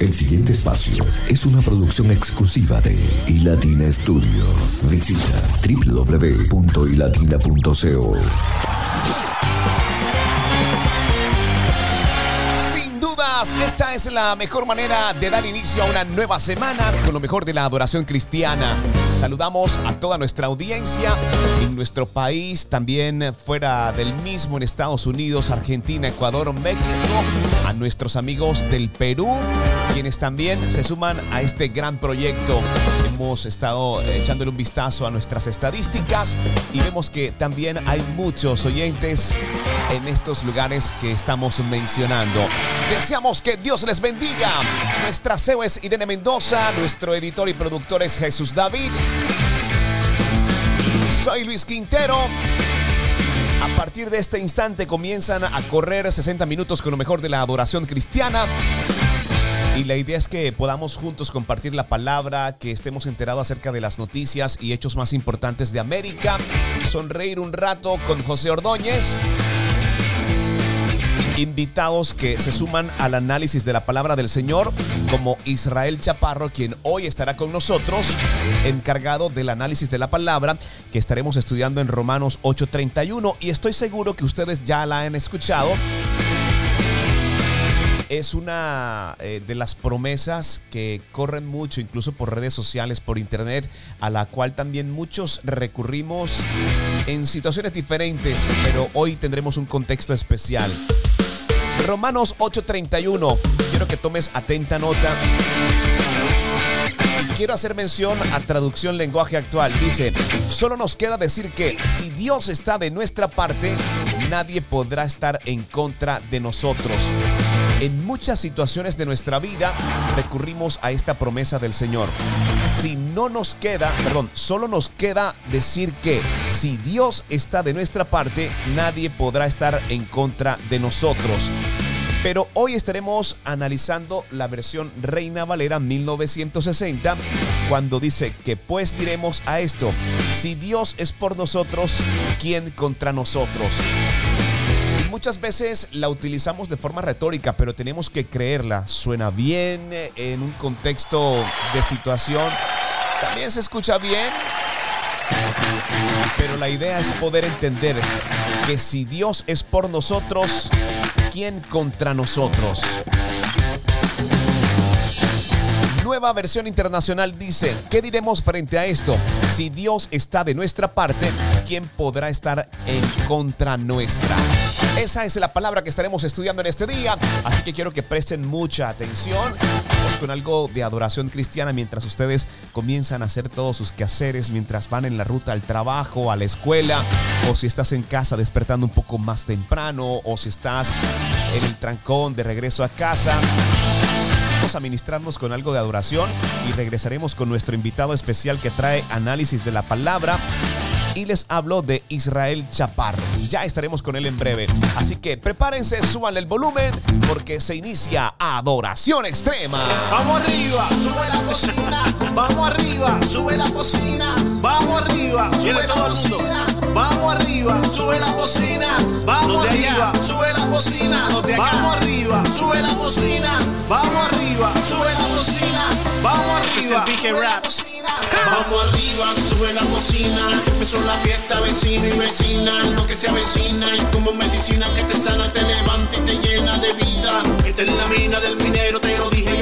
El siguiente espacio es una producción exclusiva de iLatina Studio. Visita www.ilatina.co. esta es la mejor manera de dar inicio a una nueva semana con lo mejor de la adoración cristiana. Saludamos a toda nuestra audiencia en nuestro país, también fuera del mismo en Estados Unidos, Argentina, Ecuador, México, a nuestros amigos del Perú, quienes también se suman a este gran proyecto. Hemos estado echándole un vistazo a nuestras estadísticas y vemos que también hay muchos oyentes en estos lugares que estamos mencionando. Deseamos que Dios les bendiga. Nuestra CEO es Irene Mendoza, nuestro editor y productor es Jesús David. Soy Luis Quintero. A partir de este instante comienzan a correr 60 minutos con lo mejor de la adoración cristiana. Y la idea es que podamos juntos compartir la palabra, que estemos enterados acerca de las noticias y hechos más importantes de América, sonreír un rato con José Ordóñez. Invitados que se suman al análisis de la palabra del Señor, como Israel Chaparro, quien hoy estará con nosotros, encargado del análisis de la palabra, que estaremos estudiando en Romanos 8:31, y estoy seguro que ustedes ya la han escuchado es una eh, de las promesas que corren mucho, incluso por redes sociales, por internet, a la cual también muchos recurrimos en situaciones diferentes, pero hoy tendremos un contexto especial. Romanos 8:31. Quiero que tomes atenta nota. Y quiero hacer mención a traducción lenguaje actual. Dice, solo nos queda decir que si Dios está de nuestra parte, nadie podrá estar en contra de nosotros. En muchas situaciones de nuestra vida recurrimos a esta promesa del Señor. Si no nos queda, perdón, solo nos queda decir que si Dios está de nuestra parte, nadie podrá estar en contra de nosotros. Pero hoy estaremos analizando la versión Reina Valera 1960, cuando dice que pues diremos a esto, si Dios es por nosotros, ¿quién contra nosotros? Muchas veces la utilizamos de forma retórica, pero tenemos que creerla. Suena bien eh, en un contexto de situación. También se escucha bien. Pero la idea es poder entender que si Dios es por nosotros, ¿quién contra nosotros? Nueva versión internacional dice, ¿qué diremos frente a esto? Si Dios está de nuestra parte, ¿quién podrá estar en contra nuestra? Esa es la palabra que estaremos estudiando en este día, así que quiero que presten mucha atención. Vamos con algo de adoración cristiana mientras ustedes comienzan a hacer todos sus quehaceres, mientras van en la ruta al trabajo, a la escuela, o si estás en casa despertando un poco más temprano, o si estás en el trancón de regreso a casa. Vamos a ministrarnos con algo de adoración y regresaremos con nuestro invitado especial que trae análisis de la palabra y les hablo de Israel Chaparro. Ya estaremos con él en breve. Así que prepárense, súbanle el volumen porque se inicia Adoración Extrema. Vamos arriba, sube la cocina. Vamos arriba, sube la cocina. Vamos arriba, sube todo el mundo. Vamos arriba, sube las bocinas. Vamos arriba, sube las bocinas. Vamos arriba, sube las bocinas. Vamos arriba, sube las bocinas. Vamos arriba. Es el rap. Vamos arriba, sube la cocina. Empezó la fiesta, vecino y vecina. Lo que se avecina y como medicina que te sana, te levanta y te llena de vida. Esta es la mina del minero, te lo dije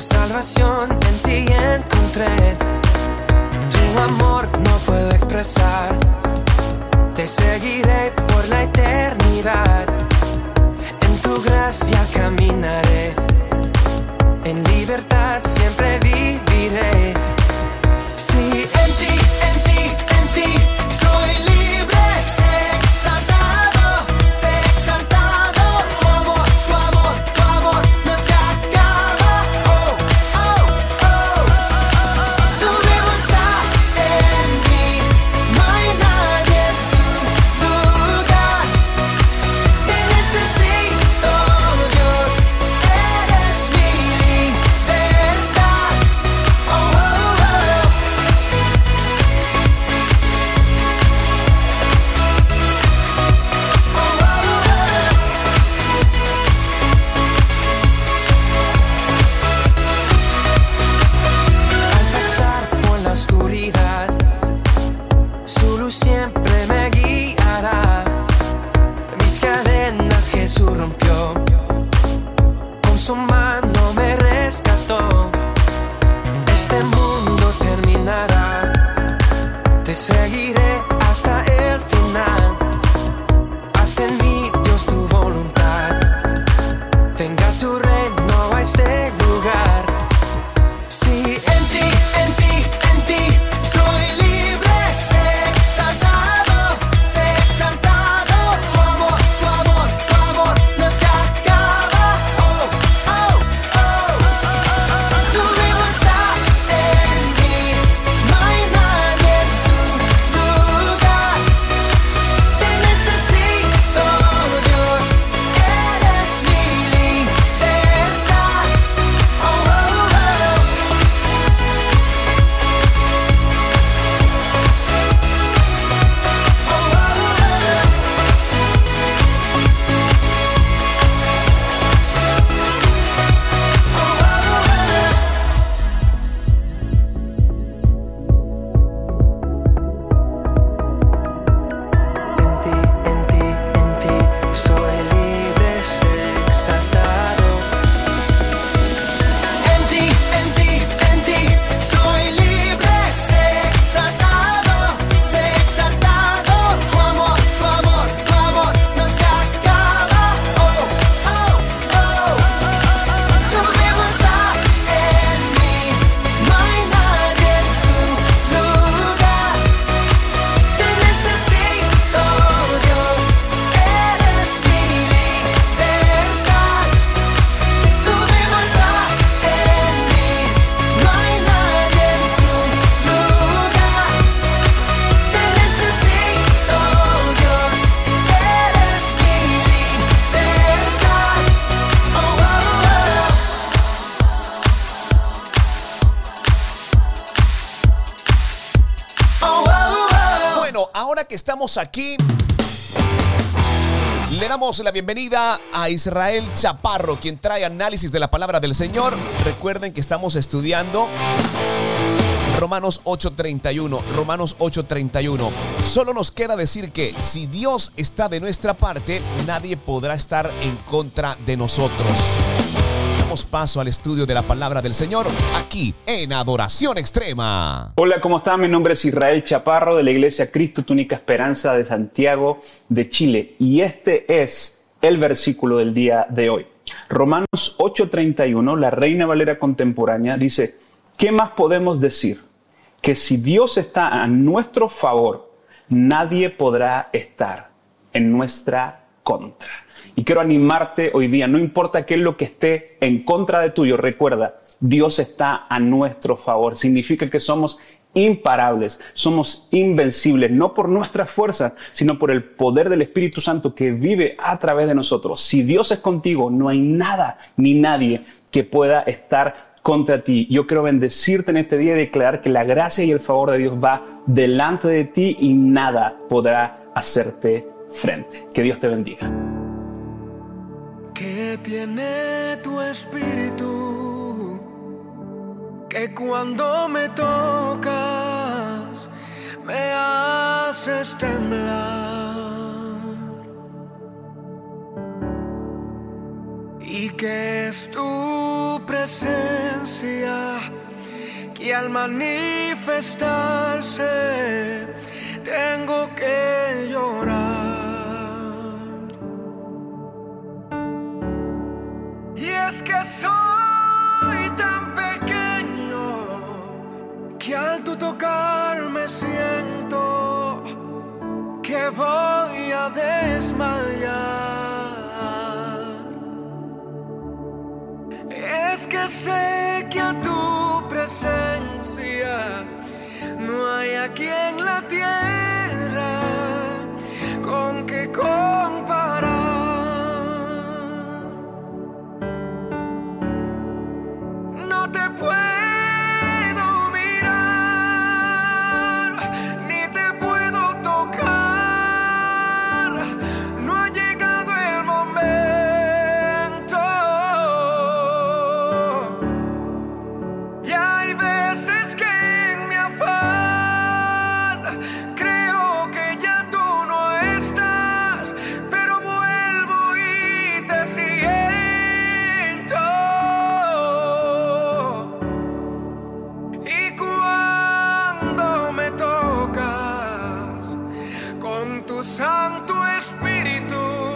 Salvación en ti encontré. Tu amor no puedo expresar. te seguiré por la eternidad. En tu gracia caminaré, en libertad siempre viviré. Damos la bienvenida a Israel Chaparro, quien trae análisis de la palabra del Señor. Recuerden que estamos estudiando Romanos 8:31, Romanos 8:31. Solo nos queda decir que si Dios está de nuestra parte, nadie podrá estar en contra de nosotros. Paso al estudio de la palabra del Señor aquí en Adoración Extrema. Hola, ¿cómo están? Mi nombre es Israel Chaparro de la Iglesia Cristo, tu única esperanza de Santiago de Chile. Y este es el versículo del día de hoy. Romanos 8:31, la Reina Valera contemporánea, dice, ¿qué más podemos decir? Que si Dios está a nuestro favor, nadie podrá estar en nuestra contra. Y quiero animarte hoy día, no importa qué es lo que esté en contra de tuyo, recuerda, Dios está a nuestro favor. Significa que somos imparables, somos invencibles, no por nuestras fuerzas, sino por el poder del Espíritu Santo que vive a través de nosotros. Si Dios es contigo, no hay nada ni nadie que pueda estar contra ti. Yo quiero bendecirte en este día y declarar que la gracia y el favor de Dios va delante de ti y nada podrá hacerte frente. Que Dios te bendiga. Tiene tu espíritu, que cuando me tocas me haces temblar. Y que es tu presencia que al manifestarse tengo que llorar. Que soy tan pequeño que al tu tocarme siento que voy a desmayar. Es que sé que a tu presencia no hay aquí en la tierra con que comparar. Puedo tu Santo Espíritu,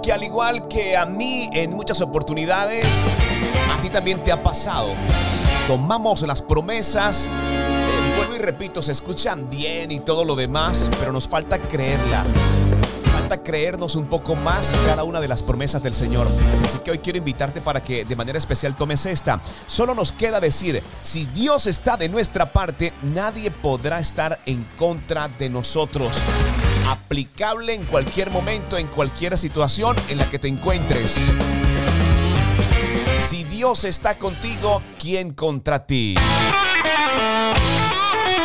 que al igual que a mí en muchas oportunidades, a ti también te ha pasado. Tomamos las promesas, eh, vuelvo y repito, se escuchan bien y todo lo demás, pero nos falta creerla. Falta creernos un poco más cada una de las promesas del Señor. Así que hoy quiero invitarte para que de manera especial tomes esta. Solo nos queda decir, si Dios está de nuestra parte, nadie podrá estar en contra de nosotros. Aplicable en cualquier momento, en cualquier situación en la que te encuentres. Si Dios está contigo, ¿quién contra ti?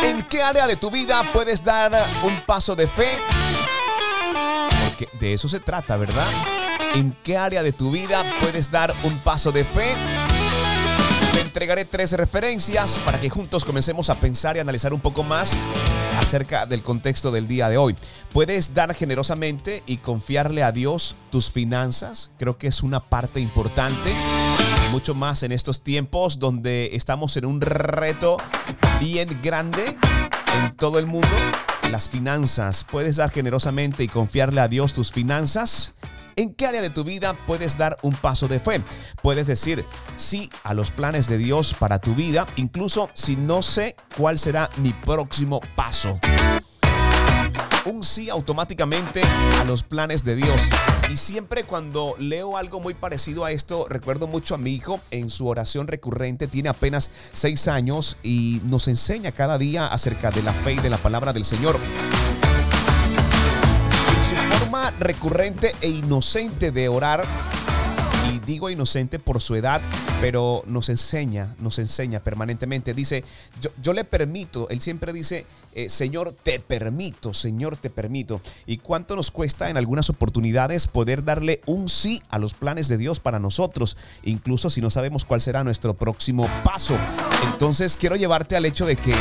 ¿En qué área de tu vida puedes dar un paso de fe? Porque de eso se trata, ¿verdad? ¿En qué área de tu vida puedes dar un paso de fe? Te entregaré tres referencias para que juntos comencemos a pensar y analizar un poco más acerca del contexto del día de hoy. Puedes dar generosamente y confiarle a Dios tus finanzas. Creo que es una parte importante. Mucho más en estos tiempos donde estamos en un reto bien grande en todo el mundo. Las finanzas. Puedes dar generosamente y confiarle a Dios tus finanzas. ¿En qué área de tu vida puedes dar un paso de fe? Puedes decir sí a los planes de Dios para tu vida, incluso si no sé cuál será mi próximo paso. Un sí automáticamente a los planes de Dios. Y siempre cuando leo algo muy parecido a esto, recuerdo mucho a mi hijo en su oración recurrente, tiene apenas seis años y nos enseña cada día acerca de la fe y de la palabra del Señor recurrente e inocente de orar, y digo inocente por su edad, pero nos enseña, nos enseña permanentemente. Dice, yo, yo le permito, él siempre dice, eh, Señor, te permito, Señor, te permito. ¿Y cuánto nos cuesta en algunas oportunidades poder darle un sí a los planes de Dios para nosotros, incluso si no sabemos cuál será nuestro próximo paso? Entonces quiero llevarte al hecho de que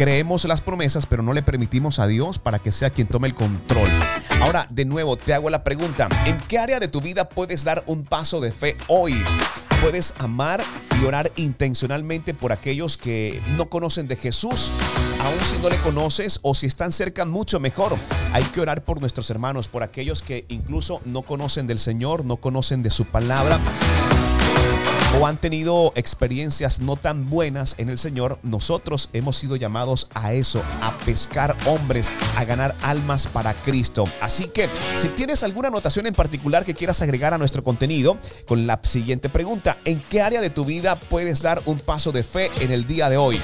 creemos las promesas, pero no le permitimos a Dios para que sea quien tome el control. Ahora, de nuevo, te hago la pregunta, ¿en qué área de tu vida puedes dar un paso de fe hoy? Puedes amar y orar intencionalmente por aquellos que no conocen de Jesús, aun si no le conoces o si están cerca, mucho mejor. Hay que orar por nuestros hermanos, por aquellos que incluso no conocen del Señor, no conocen de su palabra o han tenido experiencias no tan buenas en el Señor, nosotros hemos sido llamados a eso, a pescar hombres, a ganar almas para Cristo. Así que si tienes alguna anotación en particular que quieras agregar a nuestro contenido, con la siguiente pregunta, ¿en qué área de tu vida puedes dar un paso de fe en el día de hoy?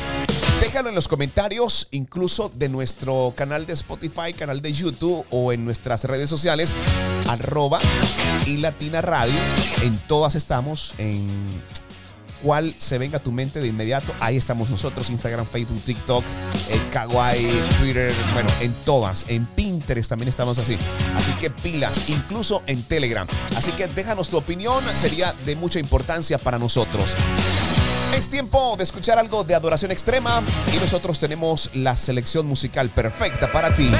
Déjalo en los comentarios, incluso de nuestro canal de Spotify, canal de YouTube o en nuestras redes sociales, arroba y Latina Radio. En todas estamos, en cuál se venga a tu mente de inmediato. Ahí estamos nosotros, Instagram, Facebook, TikTok, eh, Kawaii, Twitter, bueno, en todas. En Pinterest también estamos así. Así que pilas, incluso en Telegram. Así que déjanos tu opinión, sería de mucha importancia para nosotros. Es tiempo de escuchar algo de adoración extrema y nosotros tenemos la selección musical perfecta para ti.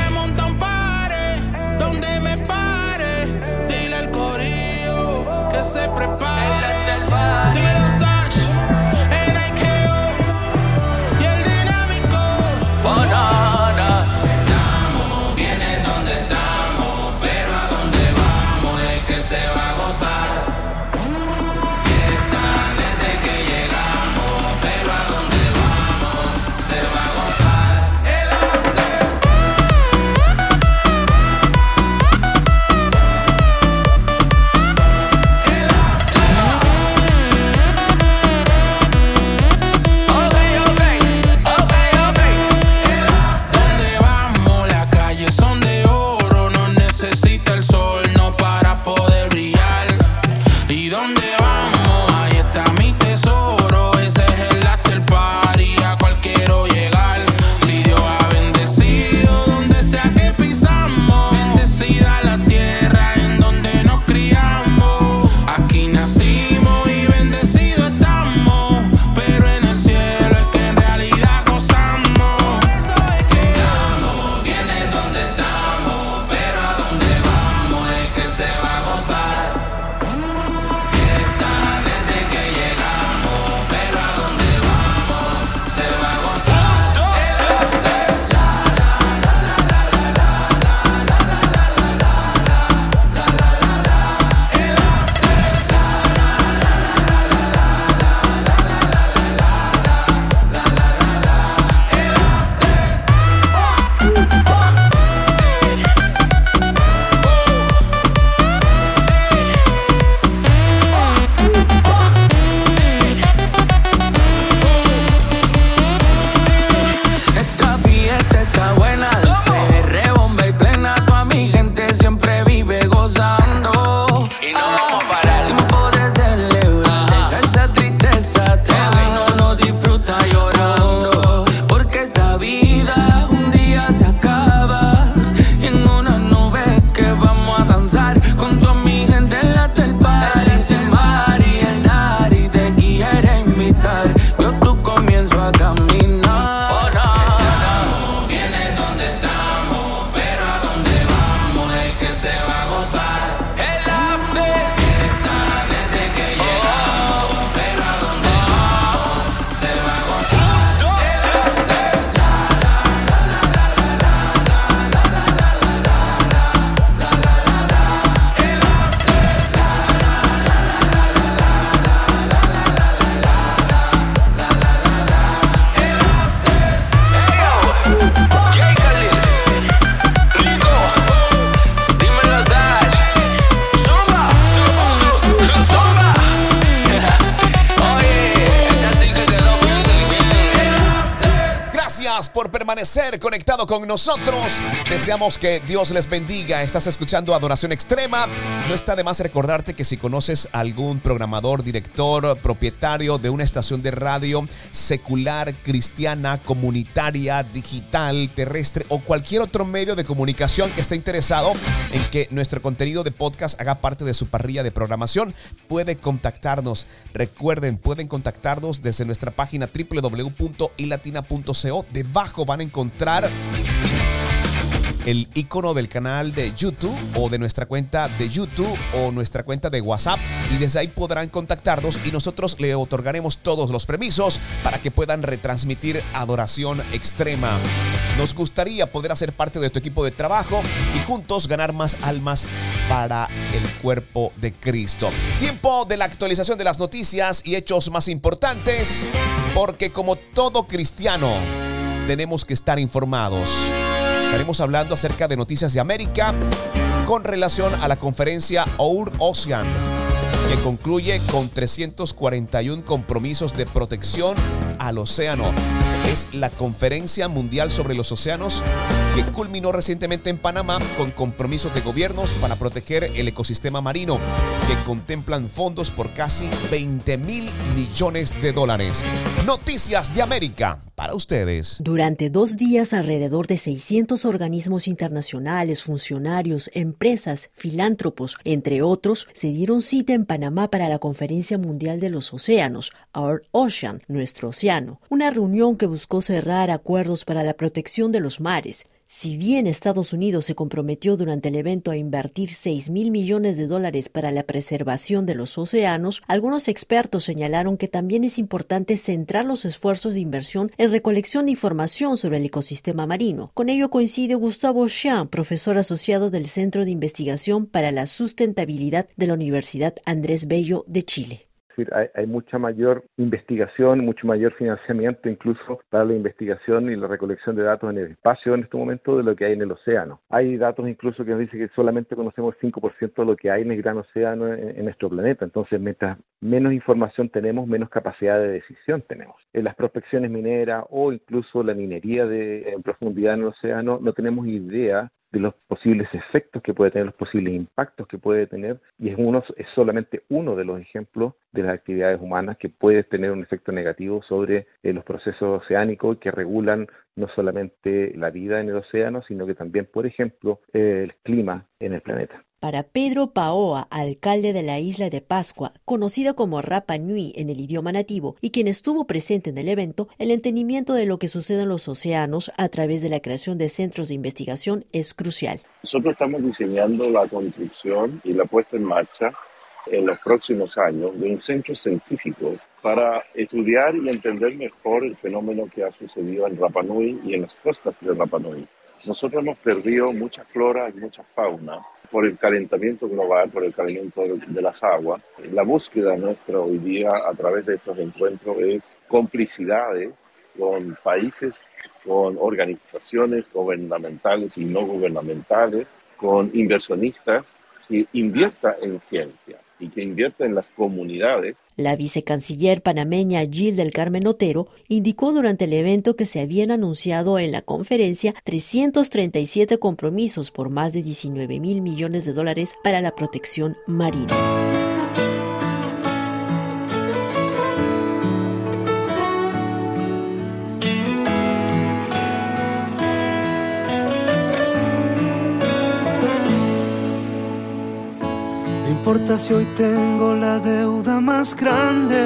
¿Y dónde por permanecer conectado con nosotros. Deseamos que Dios les bendiga. Estás escuchando Adoración Extrema. No está de más recordarte que si conoces algún programador, director, propietario de una estación de radio secular, cristiana, comunitaria, digital, terrestre o cualquier otro medio de comunicación que esté interesado en que nuestro contenido de podcast haga parte de su parrilla de programación, puede contactarnos. Recuerden, pueden contactarnos desde nuestra página www.ilatina.co. Debajo van a encontrar el icono del canal de YouTube o de nuestra cuenta de YouTube o nuestra cuenta de WhatsApp y desde ahí podrán contactarnos y nosotros le otorgaremos todos los permisos para que puedan retransmitir adoración extrema. Nos gustaría poder hacer parte de tu equipo de trabajo y juntos ganar más almas para el cuerpo de Cristo. Tiempo de la actualización de las noticias y hechos más importantes porque como todo cristiano tenemos que estar informados. Estaremos hablando acerca de noticias de América con relación a la conferencia Our Ocean, que concluye con 341 compromisos de protección al océano. Es la conferencia mundial sobre los océanos que culminó recientemente en Panamá con compromisos de gobiernos para proteger el ecosistema marino, que contemplan fondos por casi 20 mil millones de dólares. Noticias de América para ustedes. Durante dos días, alrededor de 600 organismos internacionales, funcionarios, empresas, filántropos, entre otros, se dieron cita en Panamá para la Conferencia Mundial de los Océanos, Our Ocean, nuestro océano, una reunión que buscó cerrar acuerdos para la protección de los mares. Si bien Estados Unidos se comprometió durante el evento a invertir 6 mil millones de dólares para la preservación de los océanos, algunos expertos señalaron que también es importante centrar los esfuerzos de inversión en recolección de información sobre el ecosistema marino. Con ello coincide Gustavo Xian, profesor asociado del Centro de Investigación para la Sustentabilidad de la Universidad Andrés Bello de Chile decir, hay, hay, mucha mayor investigación, mucho mayor financiamiento incluso para la investigación y la recolección de datos en el espacio en este momento de lo que hay en el océano. Hay datos incluso que nos dicen que solamente conocemos el 5% de lo que hay en el gran océano en, en, nuestro planeta. Entonces, mientras menos información tenemos, menos capacidad de decisión tenemos. En las prospecciones mineras o incluso la minería de, en profundidad en el océano, no tenemos idea de los posibles efectos que puede tener, los posibles impactos que puede tener, y es, uno, es solamente uno de los ejemplos de las actividades humanas que puede tener un efecto negativo sobre eh, los procesos oceánicos que regulan no solamente la vida en el océano, sino que también, por ejemplo, el clima en el planeta. Para Pedro Paoa, alcalde de la isla de Pascua, conocida como Rapa Nui en el idioma nativo, y quien estuvo presente en el evento, el entendimiento de lo que sucede en los océanos a través de la creación de centros de investigación es crucial. Nosotros estamos diseñando la construcción y la puesta en marcha en los próximos años de un centro científico para estudiar y entender mejor el fenómeno que ha sucedido en Rapa Nui y en las costas de Rapa Nui. Nosotros hemos perdido mucha flora y mucha fauna por el calentamiento global, por el calentamiento de las aguas. La búsqueda nuestra hoy día a través de estos encuentros es complicidades con países, con organizaciones gubernamentales y no gubernamentales, con inversionistas que inviertan en ciencia y que invierta en las comunidades. La vicecanciller panameña Gil del Carmen Otero indicó durante el evento que se habían anunciado en la conferencia 337 compromisos por más de 19 mil millones de dólares para la protección marina. Si hoy tengo la deuda más grande.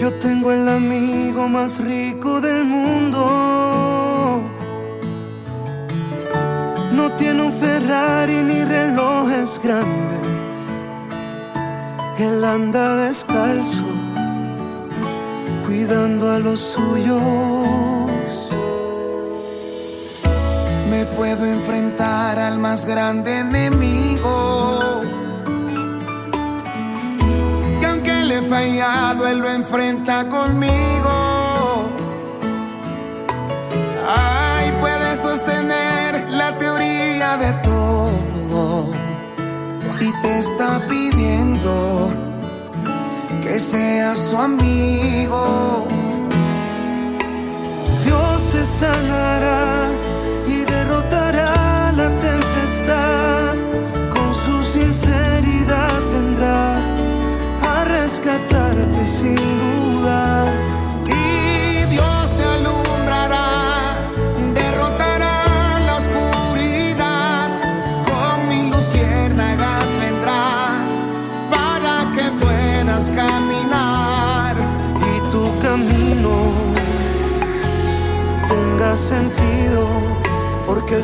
Yo tengo el amigo más rico del mundo. No tiene un Ferrari ni relojes grandes. Él anda descalzo, cuidando a los suyos. Me puedo enfrentar al más grande enemigo. Que aunque le he fallado, él lo enfrenta conmigo. Ay, puede sostener la teoría de todo. Y te está pidiendo que seas su amigo. te sanará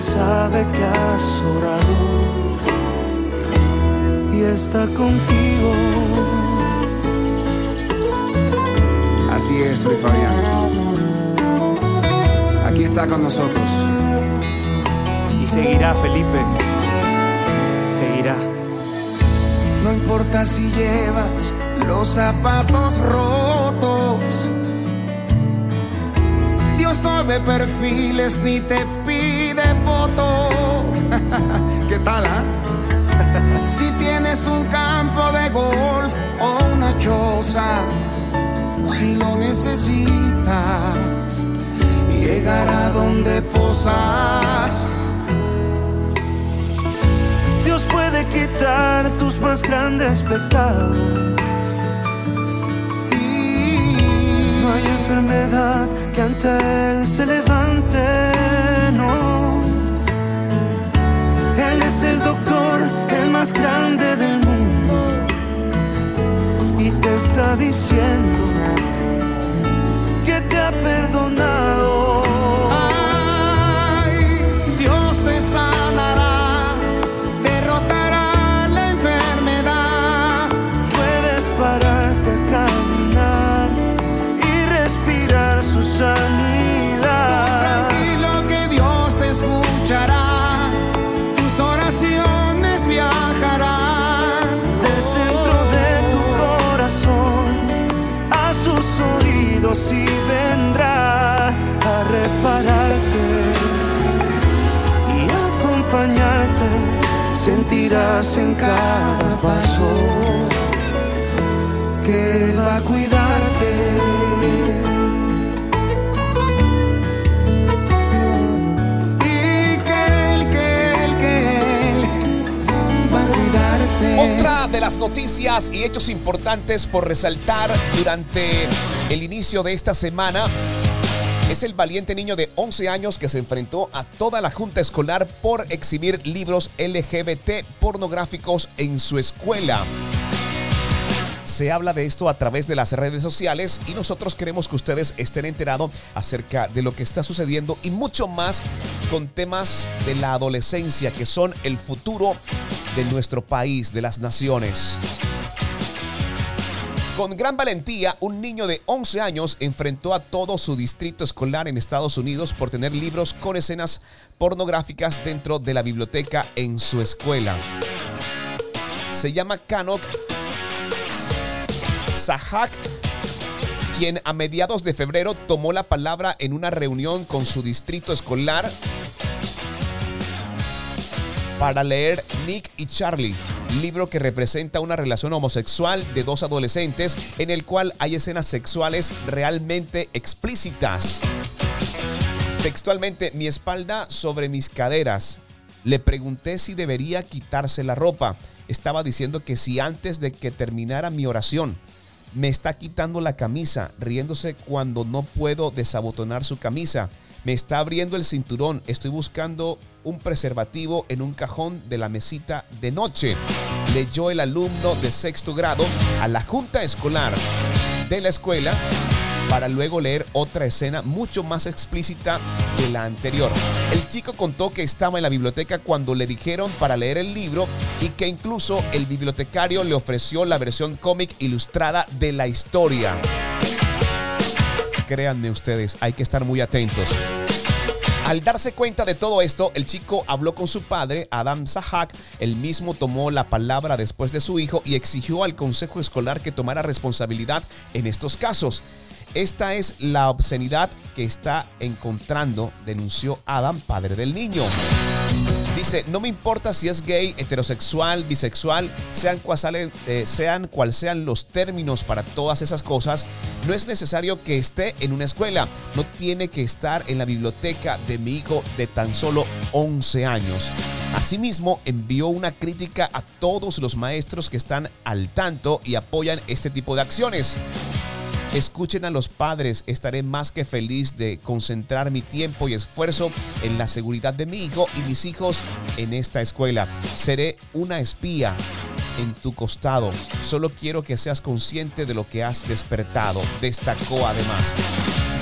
sabe que has orado y está contigo. Así es, Luis Fabián. Aquí está con nosotros. Y seguirá, Felipe. Seguirá. No importa si llevas los zapatos rotos. Dios no ve perfiles ni te fotos. ¿Qué tal, ah? si tienes un campo de golf o una choza, si lo necesitas, llegará donde posas. Dios puede quitar tus más grandes pecados. No hay enfermedad que ante Él se levante, el doctor, el más grande del mundo. Y te está diciendo En cada paso que Él va a cuidarte. y que Él, que Él, que Él va a cuidarte. Otra de las noticias y hechos importantes por resaltar durante el inicio de esta semana es el valiente niño de 11 años que se enfrentó a toda la junta escolar por exhibir libros LGBT pornográficos en su escuela. Se habla de esto a través de las redes sociales y nosotros queremos que ustedes estén enterados acerca de lo que está sucediendo y mucho más con temas de la adolescencia que son el futuro de nuestro país, de las naciones. Con gran valentía, un niño de 11 años enfrentó a todo su distrito escolar en Estados Unidos por tener libros con escenas pornográficas dentro de la biblioteca en su escuela. Se llama Kanok Sahak, quien a mediados de febrero tomó la palabra en una reunión con su distrito escolar para leer Nick y Charlie, libro que representa una relación homosexual de dos adolescentes en el cual hay escenas sexuales realmente explícitas. Textualmente, mi espalda sobre mis caderas. Le pregunté si debería quitarse la ropa. Estaba diciendo que si antes de que terminara mi oración. Me está quitando la camisa, riéndose cuando no puedo desabotonar su camisa. Me está abriendo el cinturón. Estoy buscando un preservativo en un cajón de la mesita de noche. Leyó el alumno de sexto grado a la junta escolar de la escuela para luego leer otra escena mucho más explícita que la anterior. El chico contó que estaba en la biblioteca cuando le dijeron para leer el libro y que incluso el bibliotecario le ofreció la versión cómic ilustrada de la historia. Créanme ustedes, hay que estar muy atentos. Al darse cuenta de todo esto, el chico habló con su padre, Adam Sahak. El mismo tomó la palabra después de su hijo y exigió al consejo escolar que tomara responsabilidad en estos casos. Esta es la obscenidad que está encontrando, denunció Adam, padre del niño. Dice, no me importa si es gay, heterosexual, bisexual, sean eh, sean cual sean los términos para todas esas cosas, no es necesario que esté en una escuela, no tiene que estar en la biblioteca de mi hijo de tan solo 11 años. Asimismo, envió una crítica a todos los maestros que están al tanto y apoyan este tipo de acciones. Escuchen a los padres, estaré más que feliz de concentrar mi tiempo y esfuerzo en la seguridad de mi hijo y mis hijos en esta escuela. Seré una espía en tu costado. Solo quiero que seas consciente de lo que has despertado, destacó además.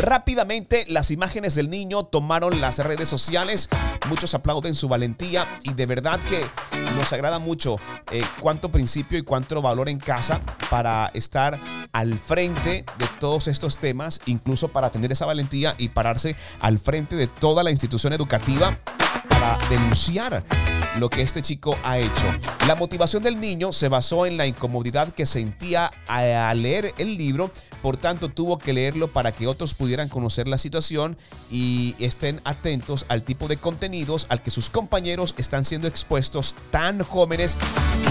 Rápidamente las imágenes del niño tomaron las redes sociales. Muchos aplauden su valentía y de verdad que nos agrada mucho eh, cuánto principio y cuánto valor en casa para estar al frente de todos estos temas, incluso para tener esa valentía y pararse al frente de toda la institución educativa para denunciar lo que este chico ha hecho. La motivación del niño se basó en la incomodidad que sentía a, a leer el libro, por tanto tuvo que leerlo para que otros pudieran conocer la situación y estén atentos al tipo de contenidos al que sus compañeros están siendo expuestos tan jóvenes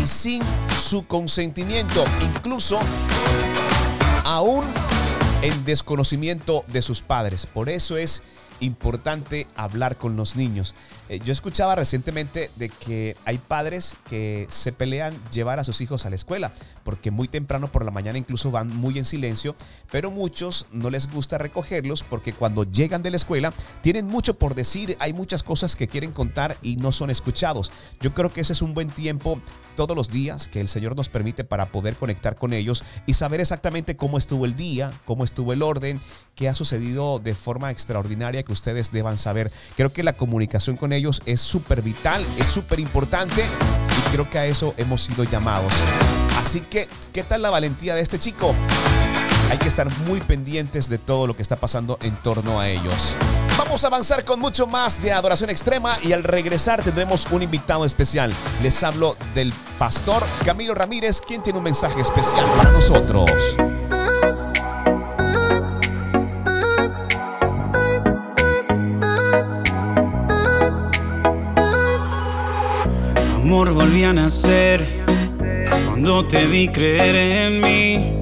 y sin su consentimiento, incluso aún en desconocimiento de sus padres. Por eso es importante hablar con los niños. Eh, yo escuchaba recientemente de que hay padres que se pelean llevar a sus hijos a la escuela, porque muy temprano por la mañana incluso van muy en silencio, pero muchos no les gusta recogerlos porque cuando llegan de la escuela tienen mucho por decir, hay muchas cosas que quieren contar y no son escuchados. Yo creo que ese es un buen tiempo todos los días que el Señor nos permite para poder conectar con ellos y saber exactamente cómo estuvo el día, cómo estuvo el orden, qué ha sucedido de forma extraordinaria que ustedes deban saber. Creo que la comunicación con ellos es súper vital, es súper importante y creo que a eso hemos sido llamados. Así que, ¿qué tal la valentía de este chico? Hay que estar muy pendientes de todo lo que está pasando en torno a ellos. Vamos a avanzar con mucho más de adoración extrema y al regresar tendremos un invitado especial. Les hablo del pastor Camilo Ramírez, quien tiene un mensaje especial para nosotros. Amor volví a nacer cuando te vi creer en mí.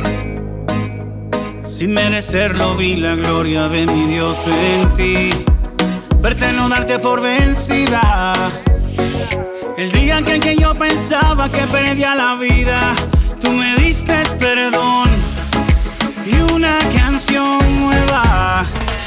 Sin merecerlo vi la gloria de mi Dios en ti. Verte no darte por vencida. El día en que yo pensaba que perdía la vida, tú me diste perdón y una canción nueva.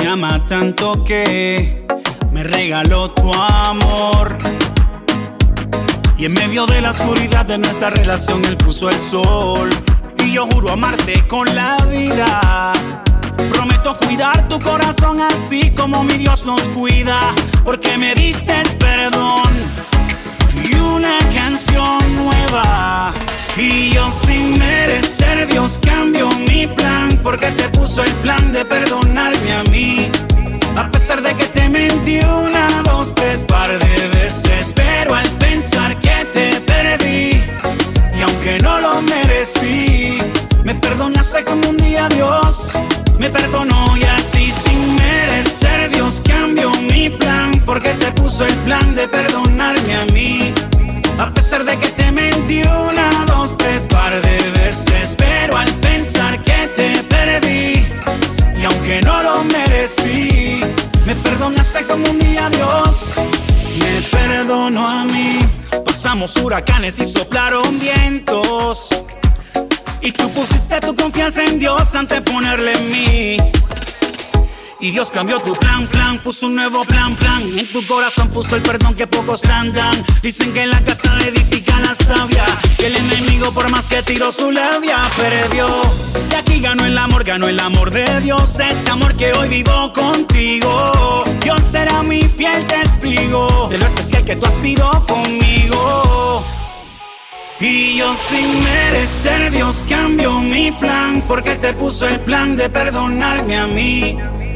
Me ama tanto que me regaló tu amor. Y en medio de la oscuridad de nuestra relación, Él puso el sol. Y yo juro amarte con la vida. Prometo cuidar tu corazón así como mi Dios nos cuida. Porque me diste perdón y una canción nueva. Y yo sin merecer Dios cambió mi plan porque te puso el plan de perdonarme a mí. A pesar de que te mentí una, dos, tres par de veces, pero al pensar que te perdí y aunque no lo merecí, me perdonaste como un día Dios me perdonó y así sin merecer Dios cambió mi plan porque te puso el plan de perdonarme a mí. A pesar de que te mentí una, dos, tres par de veces, pero al pensar que te perdí y aunque no lo merecí, me perdonaste como un día Dios me perdonó a mí. Pasamos huracanes y soplaron vientos. Y tú pusiste tu confianza en Dios antes de ponerle en mí. Y Dios cambió tu plan, plan, puso un nuevo plan, plan. En tu corazón puso el perdón que pocos dan, dan. Dicen que en la casa edifica la sabia. Que el enemigo, por más que tiró su labia, perdió. Y aquí ganó el amor, ganó el amor de Dios. Ese amor que hoy vivo contigo. Dios será mi fiel testigo de lo especial que tú has sido conmigo. Y yo sin merecer Dios cambió mi plan porque te puso el plan de perdonarme a mí.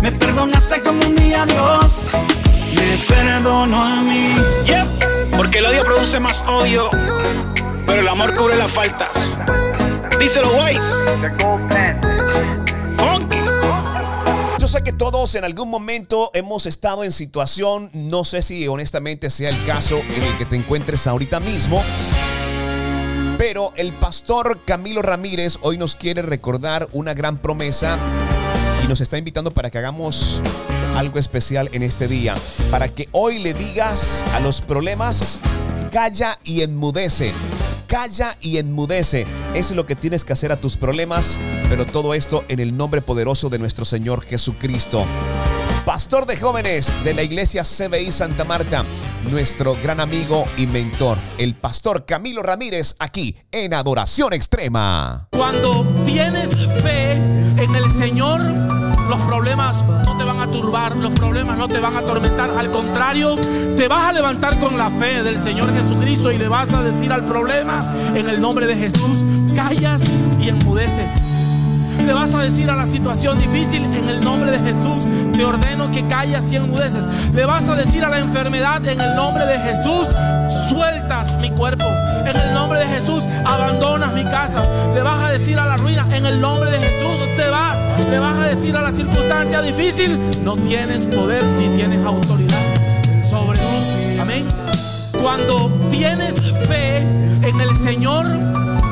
me perdonaste como un día Dios me perdonó a mí. Porque el odio produce más odio, pero el amor cubre las faltas. Díselo, Weiss. Yo sé que todos en algún momento hemos estado en situación, no sé si honestamente sea el caso en el que te encuentres ahorita mismo, pero el pastor Camilo Ramírez hoy nos quiere recordar una gran promesa y nos está invitando para que hagamos algo especial en este día, para que hoy le digas a los problemas, calla y enmudece. Calla y enmudece. Eso es lo que tienes que hacer a tus problemas, pero todo esto en el nombre poderoso de nuestro Señor Jesucristo. Pastor de jóvenes de la iglesia CBI Santa Marta, nuestro gran amigo y mentor, el pastor Camilo Ramírez, aquí en Adoración Extrema. Cuando tienes fe en el Señor, los problemas no te van a turbar, los problemas no te van a atormentar. Al contrario, te vas a levantar con la fe del Señor Jesucristo y le vas a decir al problema, en el nombre de Jesús, callas y enmudeces. Le vas a decir a la situación difícil, en el nombre de Jesús, te ordeno que callas y enmudeces. Le vas a decir a la enfermedad, en el nombre de Jesús, sueltas mi cuerpo. En el nombre de Jesús, abandonas mi casa. Le vas a decir a la ruina, en el nombre de Jesús, te vas. Le vas a decir a la circunstancia difícil, no tienes poder ni tienes autoridad sobre mí. Amén. Cuando tienes fe en el Señor,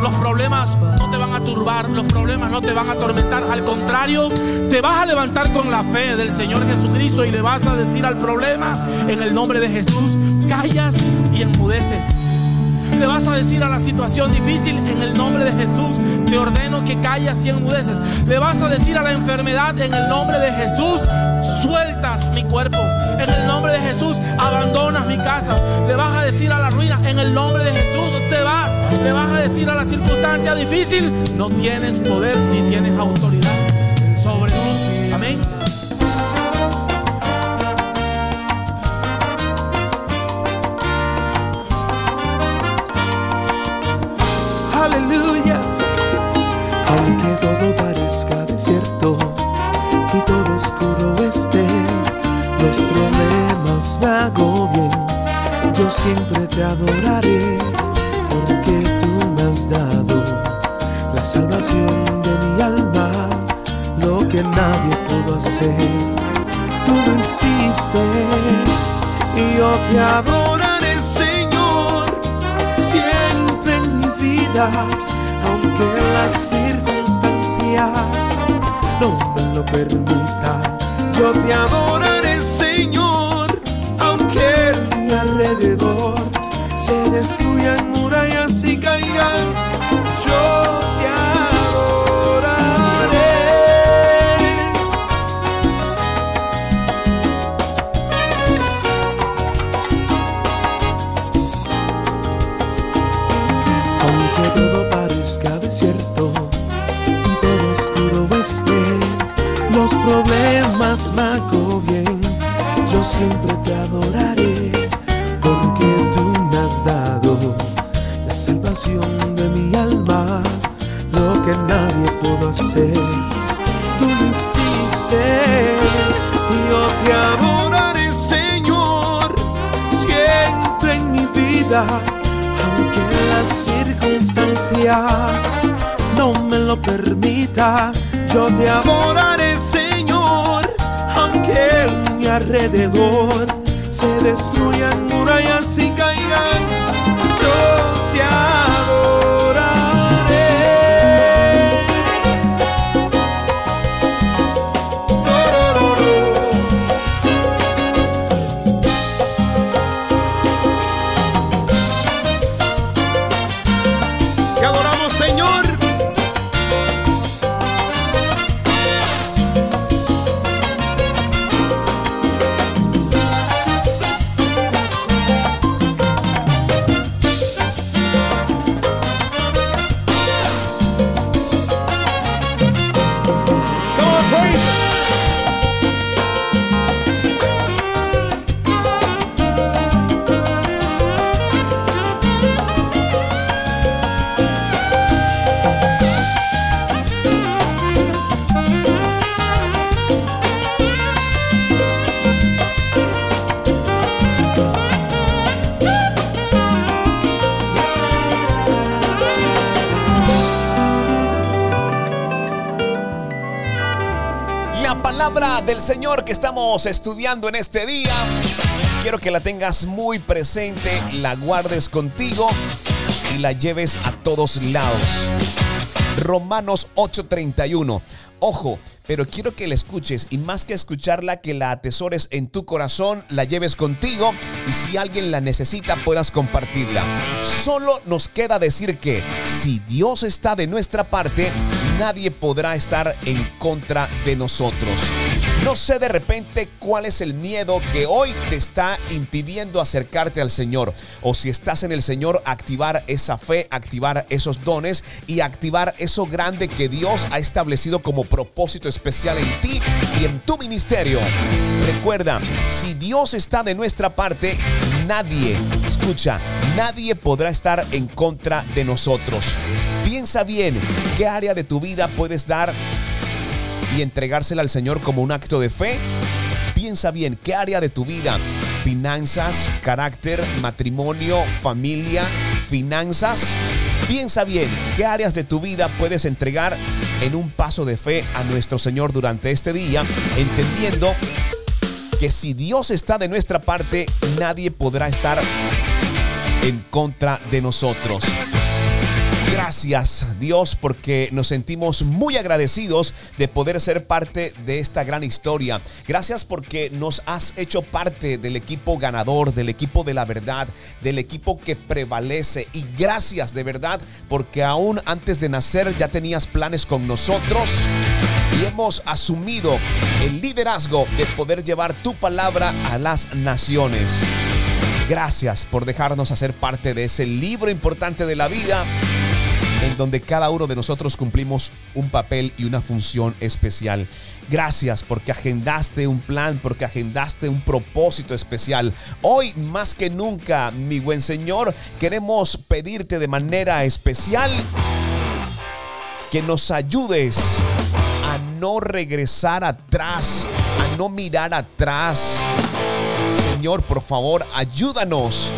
los problemas no te van a turbar, los problemas no te van a atormentar. Al contrario, te vas a levantar con la fe del Señor Jesucristo y le vas a decir al problema, en el nombre de Jesús, callas y enmudeces. Le vas a decir a la situación difícil, en el nombre de Jesús, te ordeno que callas y enmudeces. Le vas a decir a la enfermedad, en el nombre de Jesús, sueltas mi cuerpo. En el nombre de Jesús, abandonas mi casa. Le vas a decir a la ruina, en el nombre de Jesús, te vas. Le vas a decir a la circunstancia difícil, no tienes poder ni tienes autoridad sobre mí. Amén. Aleluya. Aunque todo parezca desierto y todo oscuro esté, los problemas me agobien. Yo siempre te adoraré porque tú me has dado la salvación de mi alma, lo que nadie pudo hacer. Tú lo hiciste y yo te adoraré, aunque las circunstancias no me lo permitan. Yo te adoraré, Señor, aunque mi alrededor se destruyan murallas y caigan. Siempre te adoraré porque tú me has dado la salvación de mi alma, lo que nadie pudo hacer. Tú lo hiciste yo te adoraré, Señor, siempre en mi vida, aunque las circunstancias no me lo permita, yo te adoraré, alrededor. Se destruyan murallas y Señor que estamos estudiando en este día, quiero que la tengas muy presente, la guardes contigo y la lleves a todos lados. Romanos 8:31. Ojo, pero quiero que la escuches y más que escucharla, que la atesores en tu corazón, la lleves contigo y si alguien la necesita puedas compartirla. Solo nos queda decir que si Dios está de nuestra parte, nadie podrá estar en contra de nosotros. No sé de repente cuál es el miedo que hoy te está impidiendo acercarte al Señor. O si estás en el Señor, activar esa fe, activar esos dones y activar eso grande que Dios ha establecido como propósito especial en ti y en tu ministerio. Recuerda, si Dios está de nuestra parte, nadie, escucha, nadie podrá estar en contra de nosotros. Piensa bien qué área de tu vida puedes dar y entregársela al Señor como un acto de fe? Piensa bien, ¿qué área de tu vida? Finanzas, carácter, matrimonio, familia, finanzas. Piensa bien, ¿qué áreas de tu vida puedes entregar en un paso de fe a nuestro Señor durante este día, entendiendo que si Dios está de nuestra parte, nadie podrá estar en contra de nosotros. Gracias Dios porque nos sentimos muy agradecidos de poder ser parte de esta gran historia. Gracias porque nos has hecho parte del equipo ganador, del equipo de la verdad, del equipo que prevalece. Y gracias de verdad porque aún antes de nacer ya tenías planes con nosotros y hemos asumido el liderazgo de poder llevar tu palabra a las naciones. Gracias por dejarnos hacer parte de ese libro importante de la vida en donde cada uno de nosotros cumplimos un papel y una función especial. Gracias porque agendaste un plan, porque agendaste un propósito especial. Hoy más que nunca, mi buen Señor, queremos pedirte de manera especial que nos ayudes a no regresar atrás, a no mirar atrás. Señor, por favor, ayúdanos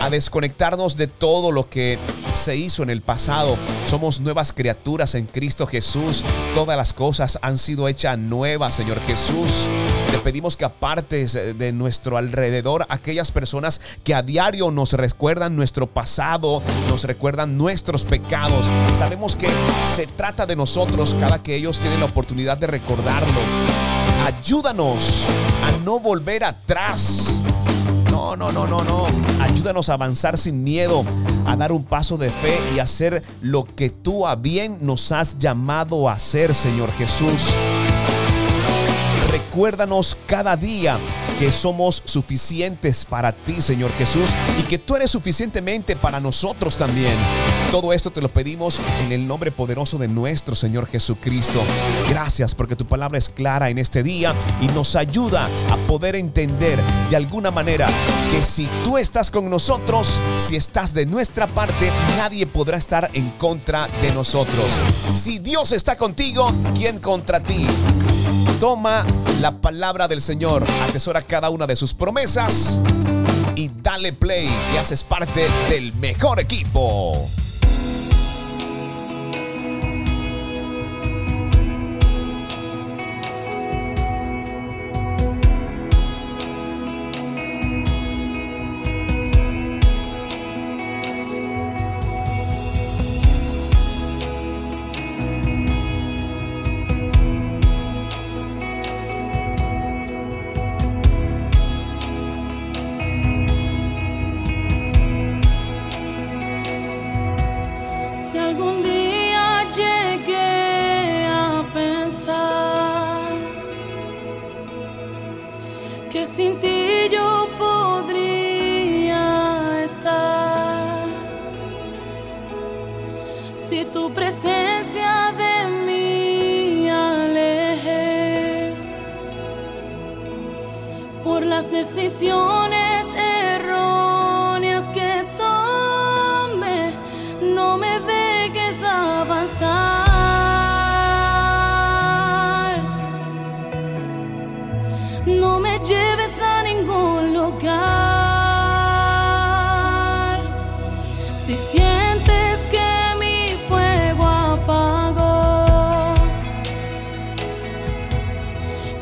a desconectarnos de todo lo que se hizo en el pasado. Somos nuevas criaturas en Cristo Jesús. Todas las cosas han sido hechas nuevas, Señor Jesús. Te pedimos que apartes de nuestro alrededor aquellas personas que a diario nos recuerdan nuestro pasado, nos recuerdan nuestros pecados. Sabemos que se trata de nosotros cada que ellos tienen la oportunidad de recordarlo. Ayúdanos a no volver atrás. No, no, no, no, no. Ayúdanos a avanzar sin miedo, a dar un paso de fe y hacer lo que tú a bien nos has llamado a hacer, Señor Jesús. Recuérdanos cada día que somos suficientes para ti, Señor Jesús, y que tú eres suficientemente para nosotros también. Todo esto te lo pedimos en el nombre poderoso de nuestro Señor Jesucristo. Gracias porque tu palabra es clara en este día y nos ayuda a poder entender de alguna manera que si tú estás con nosotros, si estás de nuestra parte, nadie podrá estar en contra de nosotros. Si Dios está contigo, ¿quién contra ti? Toma la palabra del Señor, atesora cada una de sus promesas y dale play que haces parte del mejor equipo.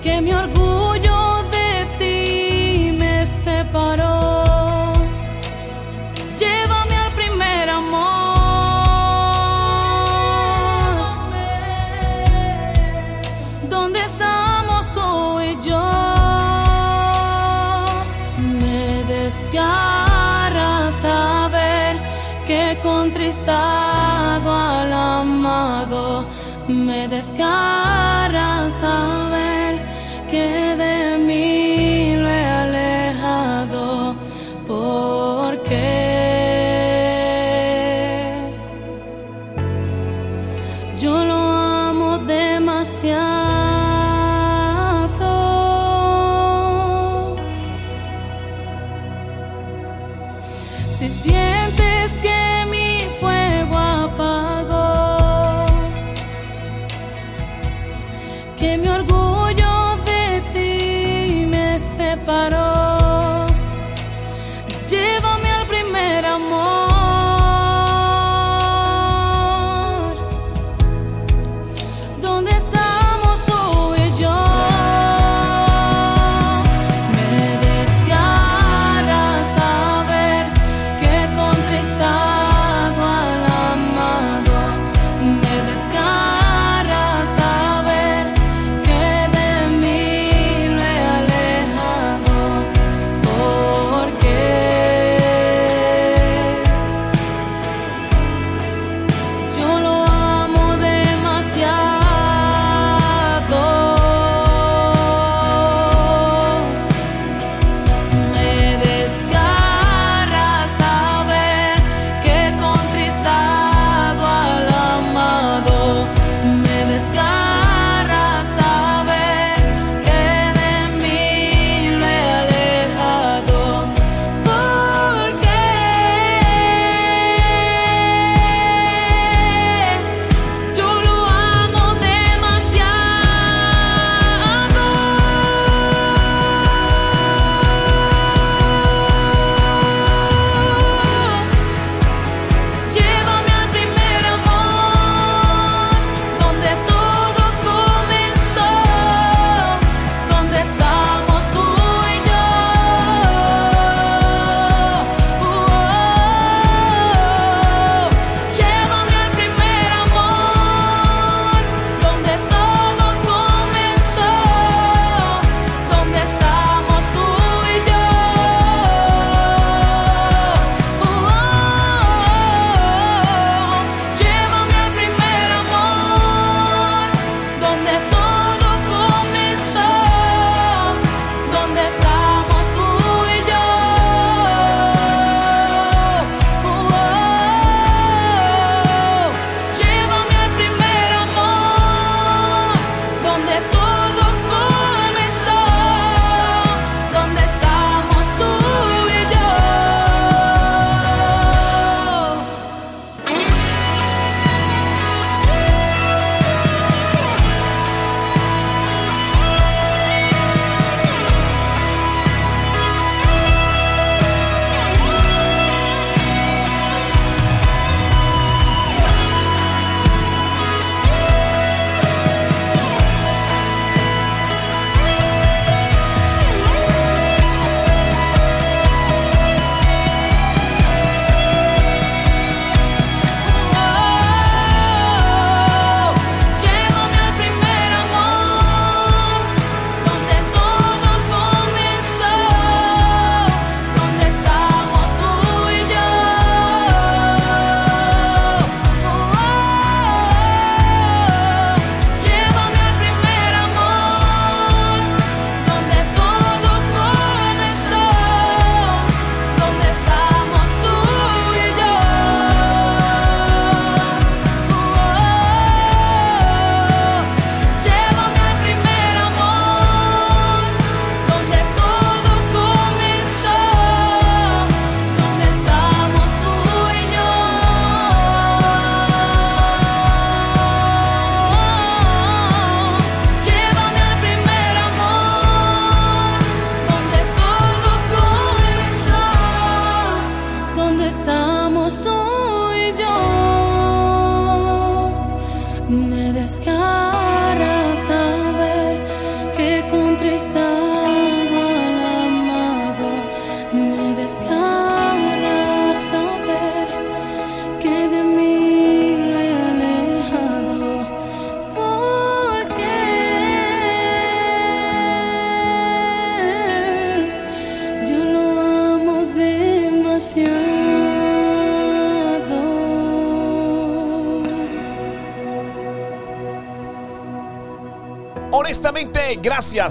Que mi orgullo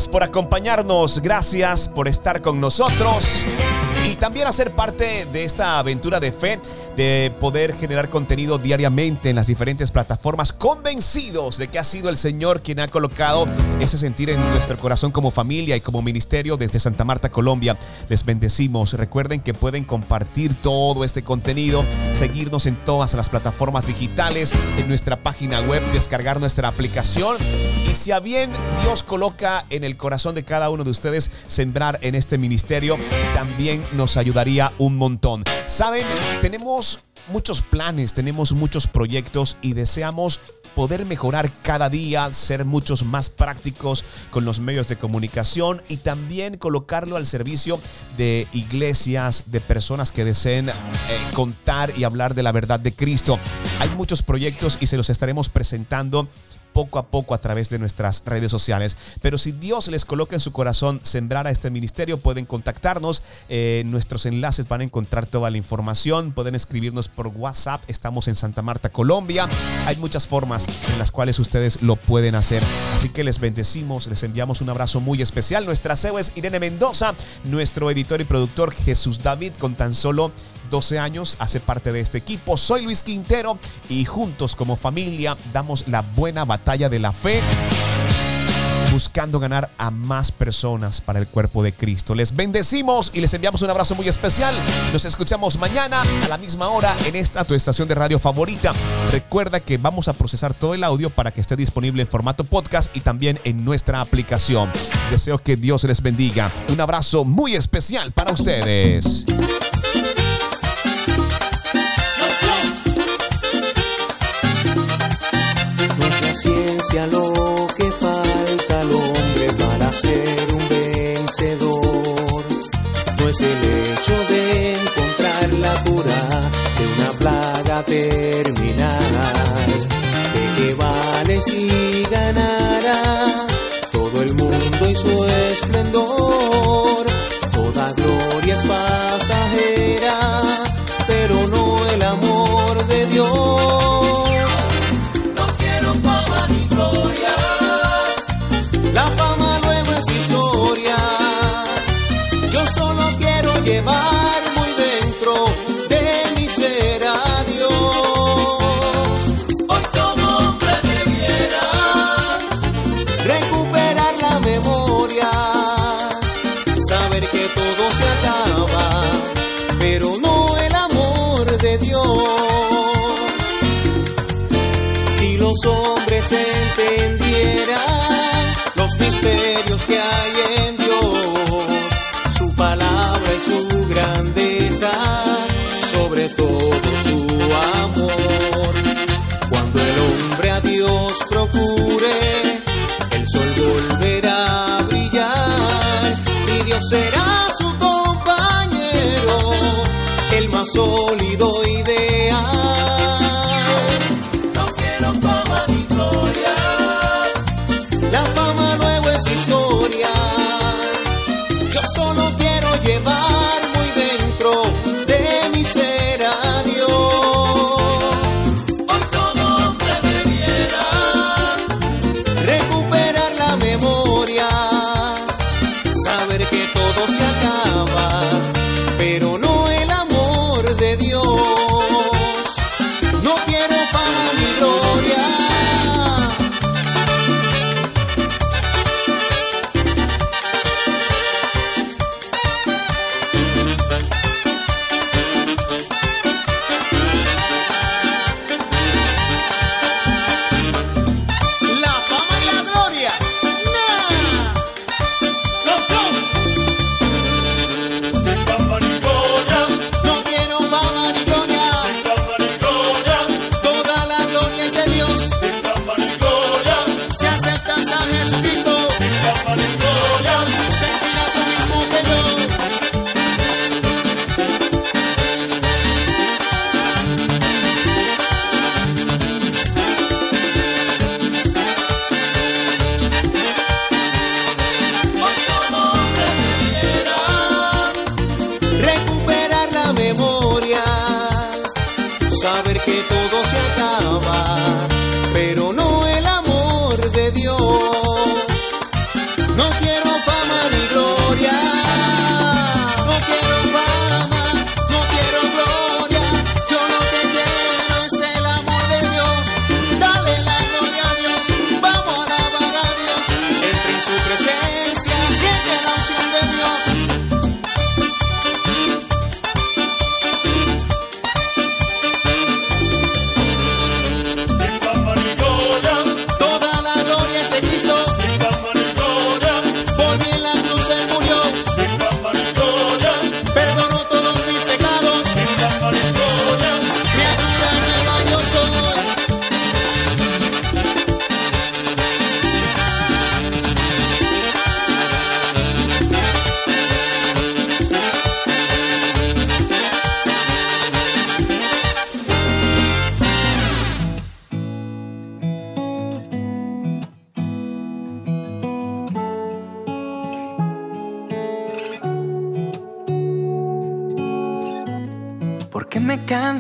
por acompañarnos, gracias por estar con nosotros también hacer parte de esta aventura de fe, de poder generar contenido diariamente en las diferentes plataformas, convencidos de que ha sido el Señor quien ha colocado ese sentir en nuestro corazón como familia y como ministerio desde Santa Marta, Colombia. Les bendecimos. Recuerden que pueden compartir todo este contenido, seguirnos en todas las plataformas digitales, en nuestra página web, descargar nuestra aplicación y si a bien Dios coloca en el corazón de cada uno de ustedes sembrar en este ministerio, también nos ayudaría un montón. Saben, tenemos muchos planes, tenemos muchos proyectos y deseamos poder mejorar cada día, ser muchos más prácticos con los medios de comunicación y también colocarlo al servicio de iglesias, de personas que deseen eh, contar y hablar de la verdad de Cristo. Hay muchos proyectos y se los estaremos presentando poco a poco a través de nuestras redes sociales. Pero si Dios les coloca en su corazón sembrar a este ministerio, pueden contactarnos. Eh, nuestros enlaces van a encontrar toda la información. Pueden escribirnos por WhatsApp. Estamos en Santa Marta, Colombia. Hay muchas formas en las cuales ustedes lo pueden hacer. Así que les bendecimos, les enviamos un abrazo muy especial. Nuestra CEO es Irene Mendoza, nuestro editor y productor Jesús David, con tan solo 12 años, hace parte de este equipo. Soy Luis Quintero y juntos como familia damos la buena batalla de la fe buscando ganar a más personas para el cuerpo de Cristo. Les bendecimos y les enviamos un abrazo muy especial. Nos escuchamos mañana a la misma hora en esta tu estación de radio favorita. Recuerda que vamos a procesar todo el audio para que esté disponible en formato podcast y también en nuestra aplicación. Deseo que Dios les bendiga. Un abrazo muy especial para ustedes. Ciencia lo que falta al hombre para ser un vencedor. No es el hecho de encontrar la cura de una plaga terminal.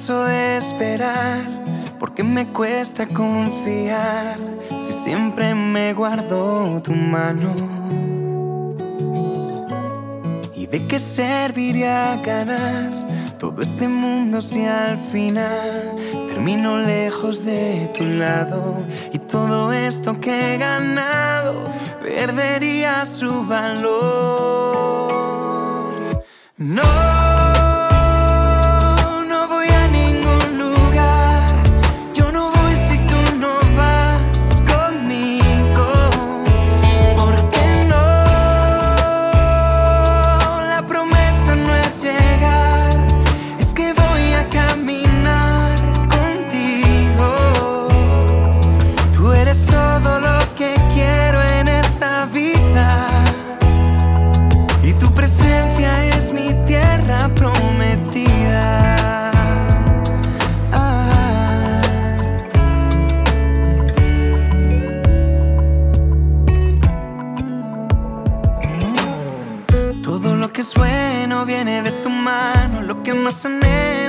de esperar, porque me cuesta confiar si siempre me guardo tu mano. ¿Y de qué serviría ganar todo este mundo si al final termino lejos de tu lado? Y todo esto que he ganado perdería su valor. No.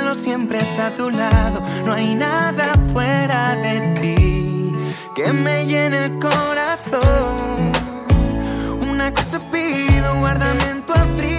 cielo siempre es a tu lado. No hay nada fuera de ti que me llene el corazón. Una cosa pido, guárdame en tu abrigo